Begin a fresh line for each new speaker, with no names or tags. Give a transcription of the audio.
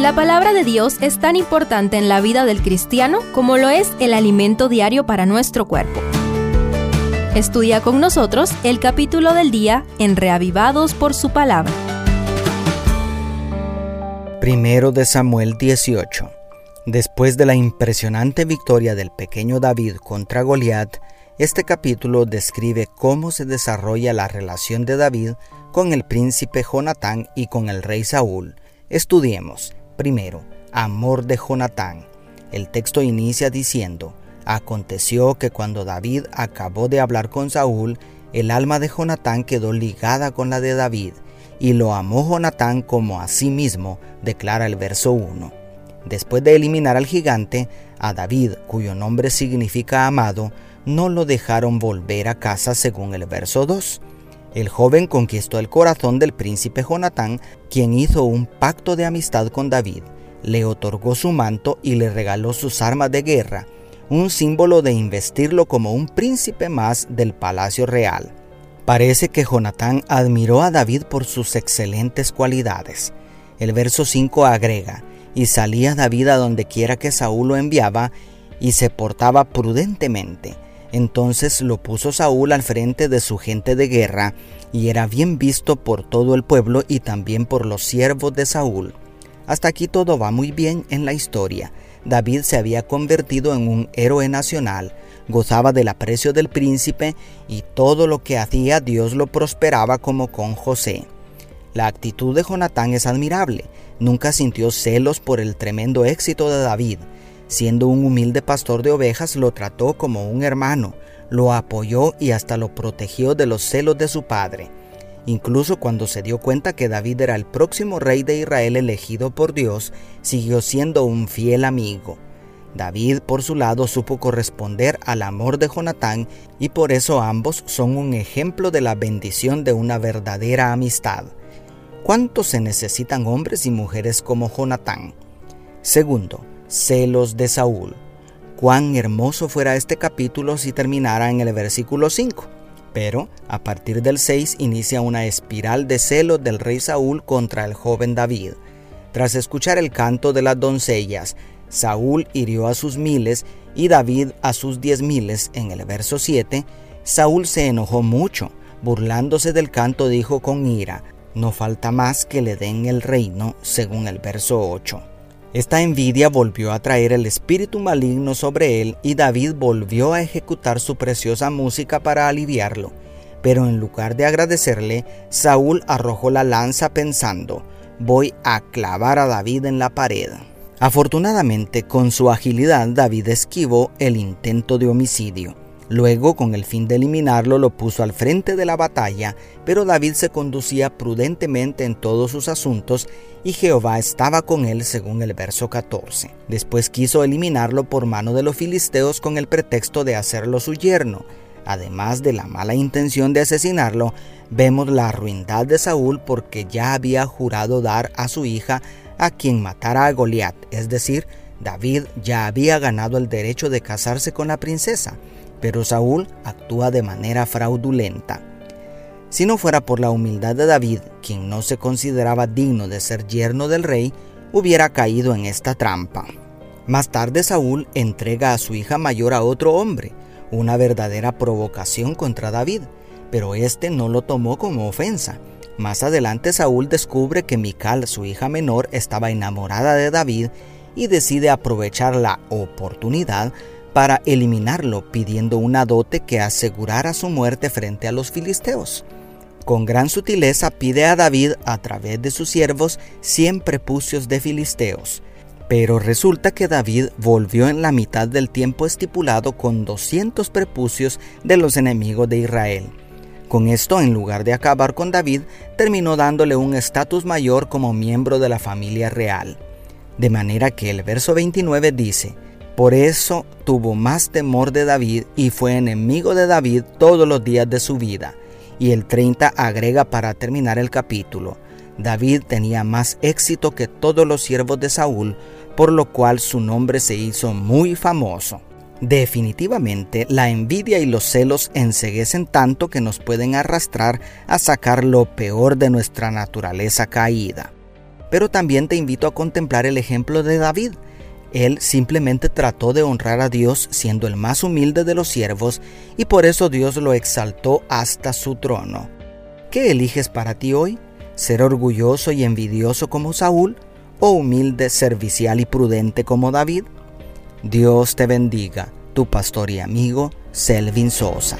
La palabra de Dios es tan importante en la vida del cristiano como lo es el alimento diario para nuestro cuerpo. Estudia con nosotros el capítulo del día en Reavivados por su palabra.
Primero de Samuel 18. Después de la impresionante victoria del pequeño David contra Goliat, este capítulo describe cómo se desarrolla la relación de David con el príncipe Jonatán y con el rey Saúl. Estudiemos, primero, amor de Jonatán. El texto inicia diciendo, Aconteció que cuando David acabó de hablar con Saúl, el alma de Jonatán quedó ligada con la de David, y lo amó Jonatán como a sí mismo, declara el verso 1. Después de eliminar al gigante, a David, cuyo nombre significa amado, no lo dejaron volver a casa según el verso 2. El joven conquistó el corazón del príncipe Jonatán, quien hizo un pacto de amistad con David, le otorgó su manto y le regaló sus armas de guerra, un símbolo de investirlo como un príncipe más del palacio real. Parece que Jonatán admiró a David por sus excelentes cualidades. El verso 5 agrega, y salía David a donde quiera que Saúl lo enviaba, y se portaba prudentemente, entonces lo puso Saúl al frente de su gente de guerra, y era bien visto por todo el pueblo y también por los siervos de Saúl. Hasta aquí todo va muy bien en la historia. David se había convertido en un héroe nacional, gozaba del aprecio del príncipe y todo lo que hacía Dios lo prosperaba como con José. La actitud de Jonatán es admirable. Nunca sintió celos por el tremendo éxito de David. Siendo un humilde pastor de ovejas, lo trató como un hermano, lo apoyó y hasta lo protegió de los celos de su padre. Incluso cuando se dio cuenta que David era el próximo rey de Israel elegido por Dios, siguió siendo un fiel amigo. David, por su lado, supo corresponder al amor de Jonatán y por eso ambos son un ejemplo de la bendición de una verdadera amistad. ¿Cuántos se necesitan hombres y mujeres como Jonatán? Segundo, celos de Saúl. Cuán hermoso fuera este capítulo si terminara en el versículo 5. Pero a partir del 6 inicia una espiral de celos del rey Saúl contra el joven David. Tras escuchar el canto de las doncellas, Saúl hirió a sus miles y David a sus diez miles en el verso 7. Saúl se enojó mucho, burlándose del canto dijo con ira, no falta más que le den el reino según el verso 8. Esta envidia volvió a traer el espíritu maligno sobre él y David volvió a ejecutar su preciosa música para aliviarlo. Pero en lugar de agradecerle, Saúl arrojó la lanza pensando, voy a clavar a David en la pared. Afortunadamente, con su agilidad, David esquivó el intento de homicidio. Luego, con el fin de eliminarlo, lo puso al frente de la batalla, pero David se conducía prudentemente en todos sus asuntos y Jehová estaba con él según el verso 14. Después quiso eliminarlo por mano de los filisteos con el pretexto de hacerlo su yerno. Además de la mala intención de asesinarlo, vemos la ruindad de Saúl porque ya había jurado dar a su hija a quien matara a Goliat, es decir, David ya había ganado el derecho de casarse con la princesa pero Saúl actúa de manera fraudulenta. Si no fuera por la humildad de David, quien no se consideraba digno de ser yerno del rey, hubiera caído en esta trampa. Más tarde Saúl entrega a su hija mayor a otro hombre, una verdadera provocación contra David, pero este no lo tomó como ofensa. Más adelante Saúl descubre que Mical, su hija menor, estaba enamorada de David y decide aprovechar la oportunidad para eliminarlo pidiendo una dote que asegurara su muerte frente a los filisteos. Con gran sutileza pide a David a través de sus siervos cien prepucios de filisteos. Pero resulta que David volvió en la mitad del tiempo estipulado con 200 prepucios de los enemigos de Israel. Con esto, en lugar de acabar con David, terminó dándole un estatus mayor como miembro de la familia real. De manera que el verso 29 dice, por eso tuvo más temor de David y fue enemigo de David todos los días de su vida. Y el 30 agrega para terminar el capítulo, David tenía más éxito que todos los siervos de Saúl, por lo cual su nombre se hizo muy famoso. Definitivamente, la envidia y los celos enseguecen tanto que nos pueden arrastrar a sacar lo peor de nuestra naturaleza caída. pero también te invito a contemplar el ejemplo de David. Él simplemente trató de honrar a Dios siendo el más humilde de los siervos y por eso Dios lo exaltó hasta su trono. ¿Qué eliges para ti hoy? ¿Ser orgulloso y envidioso como Saúl o humilde, servicial y prudente como David? Dios te bendiga, tu pastor y amigo Selvin Sosa.